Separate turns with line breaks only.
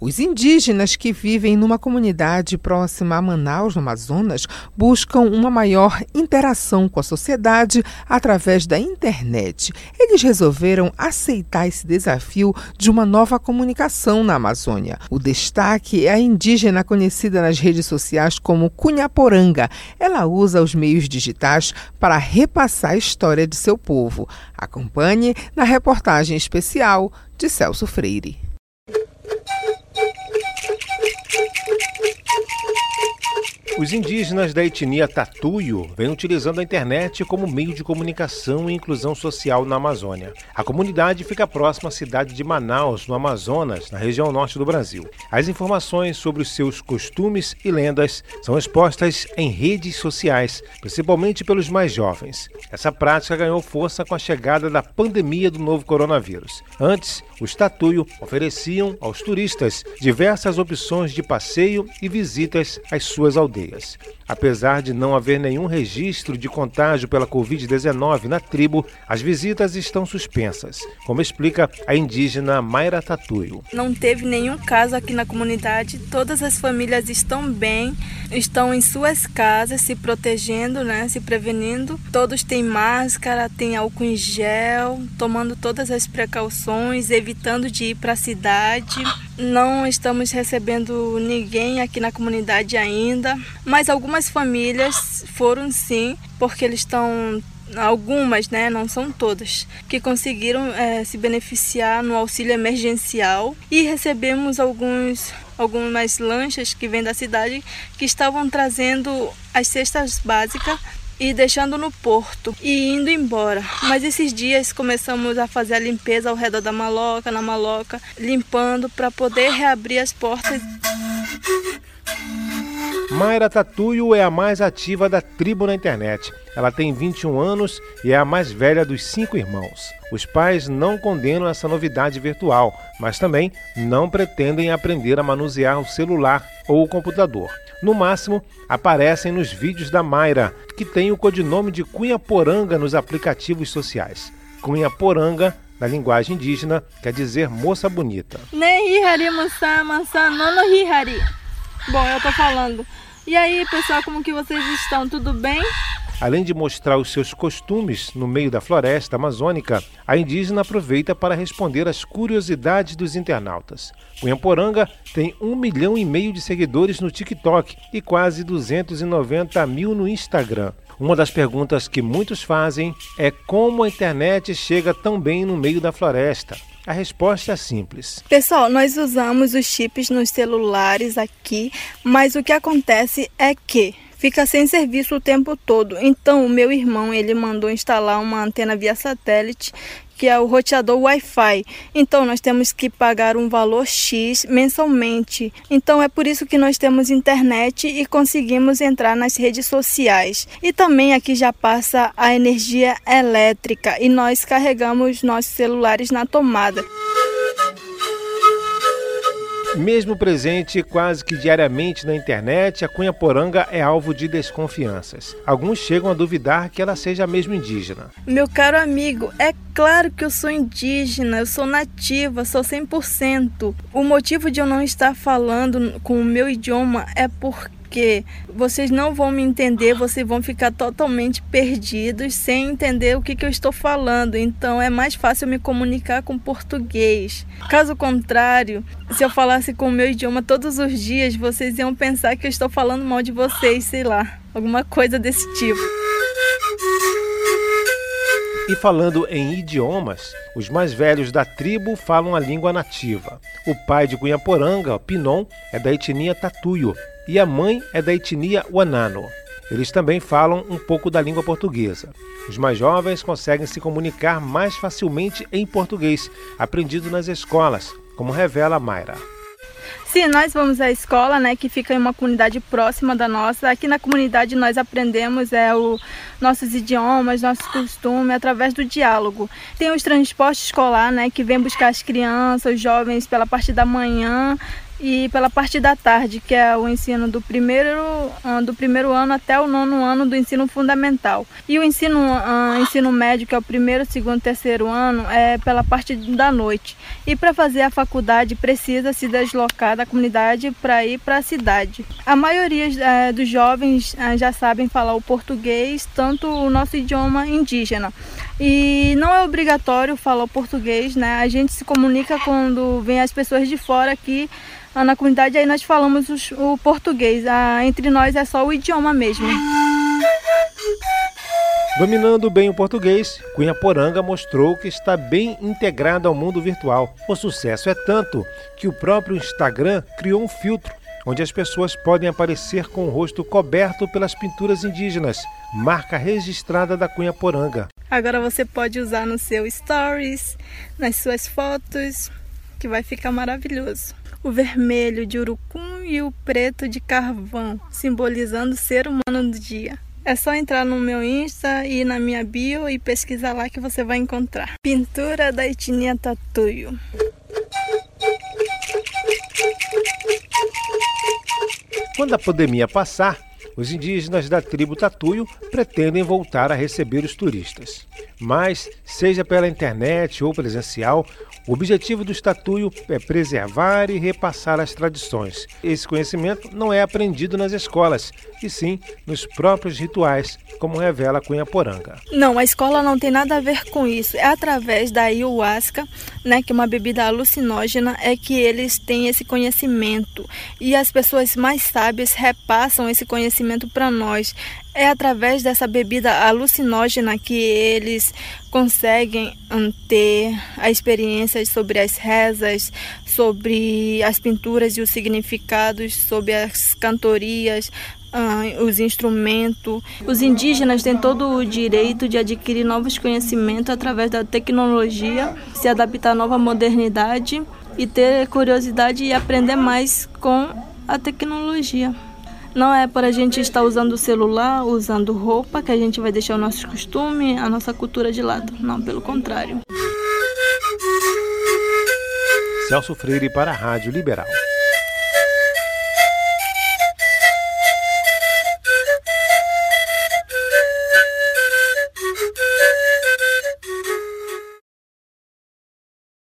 Os indígenas que vivem numa comunidade próxima a Manaus, no Amazonas, buscam uma maior interação com a sociedade através da internet. Eles resolveram aceitar esse desafio de uma nova comunicação na Amazônia. O destaque é a indígena conhecida nas redes sociais como Cunhaporanga. Ela usa os meios digitais para repassar a história de seu povo. Acompanhe na reportagem especial de Celso Freire.
Os indígenas da etnia Tatuio vêm utilizando a internet como meio de comunicação e inclusão social na Amazônia. A comunidade fica próxima à cidade de Manaus, no Amazonas, na região norte do Brasil. As informações sobre os seus costumes e lendas são expostas em redes sociais, principalmente pelos mais jovens. Essa prática ganhou força com a chegada da pandemia do novo coronavírus. Antes, os Tatuio ofereciam aos turistas diversas opções de passeio e visitas às suas aldeias Apesar de não haver nenhum registro de contágio pela Covid-19 na tribo, as visitas estão suspensas, como explica a indígena Mayra Tatuio.
Não teve nenhum caso aqui na comunidade, todas as famílias estão bem, estão em suas casas se protegendo, né, se prevenindo. Todos têm máscara, têm álcool em gel, tomando todas as precauções, evitando de ir para a cidade. Não estamos recebendo ninguém aqui na comunidade ainda, mas algumas famílias foram sim, porque eles estão algumas, né, não são todas, que conseguiram é, se beneficiar no auxílio emergencial. E recebemos alguns algumas lanchas que vêm da cidade que estavam trazendo as cestas básicas e deixando no porto e indo embora. Mas esses dias começamos a fazer a limpeza ao redor da maloca, na maloca, limpando para poder reabrir as portas.
Mayra Tatuio é a mais ativa da tribo na internet. Ela tem 21 anos e é a mais velha dos cinco irmãos. Os pais não condenam essa novidade virtual, mas também não pretendem aprender a manusear o celular ou o computador. No máximo, aparecem nos vídeos da Mayra, que tem o codinome de Cunha Poranga nos aplicativos sociais. Cunha Poranga, na linguagem indígena, quer dizer moça bonita.
Bom, eu tô falando. E aí, pessoal, como que vocês estão? Tudo bem?
Além de mostrar os seus costumes no meio da floresta amazônica, a indígena aproveita para responder às curiosidades dos internautas. Cunhaporanga tem um milhão e meio de seguidores no TikTok e quase 290 mil no Instagram. Uma das perguntas que muitos fazem é como a internet chega tão bem no meio da floresta. A resposta é simples.
Pessoal, nós usamos os chips nos celulares aqui, mas o que acontece é que fica sem serviço o tempo todo. Então, o meu irmão, ele mandou instalar uma antena via satélite que é o roteador Wi-Fi. Então nós temos que pagar um valor X mensalmente. Então é por isso que nós temos internet e conseguimos entrar nas redes sociais. E também aqui já passa a energia elétrica e nós carregamos nossos celulares na tomada.
Mesmo presente quase que diariamente na internet, a Cunha Poranga é alvo de desconfianças. Alguns chegam a duvidar que ela seja mesmo indígena.
Meu caro amigo, é claro que eu sou indígena, eu sou nativa, sou 100%. O motivo de eu não estar falando com o meu idioma é porque porque vocês não vão me entender, vocês vão ficar totalmente perdidos sem entender o que, que eu estou falando. Então é mais fácil me comunicar com português. Caso contrário, se eu falasse com o meu idioma todos os dias, vocês iam pensar que eu estou falando mal de vocês, sei lá, alguma coisa desse tipo.
E falando em idiomas, os mais velhos da tribo falam a língua nativa. O pai de Cunhaporanga, Pinon, é da etnia Tatuio e a mãe é da etnia Wanano. Eles também falam um pouco da língua portuguesa. Os mais jovens conseguem se comunicar mais facilmente em português, aprendido nas escolas, como revela Mayra.
Sim, nós vamos à escola, né, que fica em uma comunidade próxima da nossa. Aqui na comunidade nós aprendemos é, o, nossos idiomas, nossos costumes através do diálogo. Tem os transportes escolar, né, que vem buscar as crianças, os jovens pela parte da manhã e pela parte da tarde, que é o ensino do primeiro, do primeiro ano até o nono ano do ensino fundamental. E o ensino, ensino médio, que é o primeiro, segundo, terceiro ano, é pela parte da noite. E para fazer a faculdade precisa se deslocar da comunidade para ir para a cidade. A maioria uh, dos jovens uh, já sabem falar o português, tanto o nosso idioma indígena. E não é obrigatório falar o português, né? A gente se comunica quando vem as pessoas de fora aqui na comunidade, aí nós falamos os, o português. Ah, entre nós é só o idioma mesmo.
Dominando bem o português, Cunha Poranga mostrou que está bem integrado ao mundo virtual. O sucesso é tanto que o próprio Instagram criou um filtro onde as pessoas podem aparecer com o rosto coberto pelas pinturas indígenas, marca registrada da Cunha Poranga.
Agora você pode usar no seu stories, nas suas fotos, que vai ficar maravilhoso. O vermelho de urucum e o preto de carvão, simbolizando o ser humano do dia. É só entrar no meu Insta e na minha bio e pesquisar lá que você vai encontrar. Pintura da etnia Tatuio.
Quando a pandemia passar, os indígenas da tribo Tatuio pretendem voltar a receber os turistas. Mas, seja pela internet ou presencial, o objetivo do estatuio é preservar e repassar as tradições. Esse conhecimento não é aprendido nas escolas, e sim nos próprios rituais, como revela Cunha Poranga.
Não, a escola não tem nada a ver com isso. É através da ayahuasca, né, que é uma bebida alucinógena, é que eles têm esse conhecimento. E as pessoas mais sábias repassam esse conhecimento para nós. É através dessa bebida alucinógena que eles conseguem ter a experiência sobre as rezas, sobre as pinturas e os significados, sobre as cantorias, os instrumentos. Os indígenas têm todo o direito de adquirir novos conhecimentos através da tecnologia, se adaptar à nova modernidade e ter curiosidade e aprender mais com a tecnologia. Não é para a gente estar usando o celular, usando roupa, que a gente vai deixar o nosso costume, a nossa cultura de lado. Não, pelo contrário.
Celso Freire para a Rádio Liberal.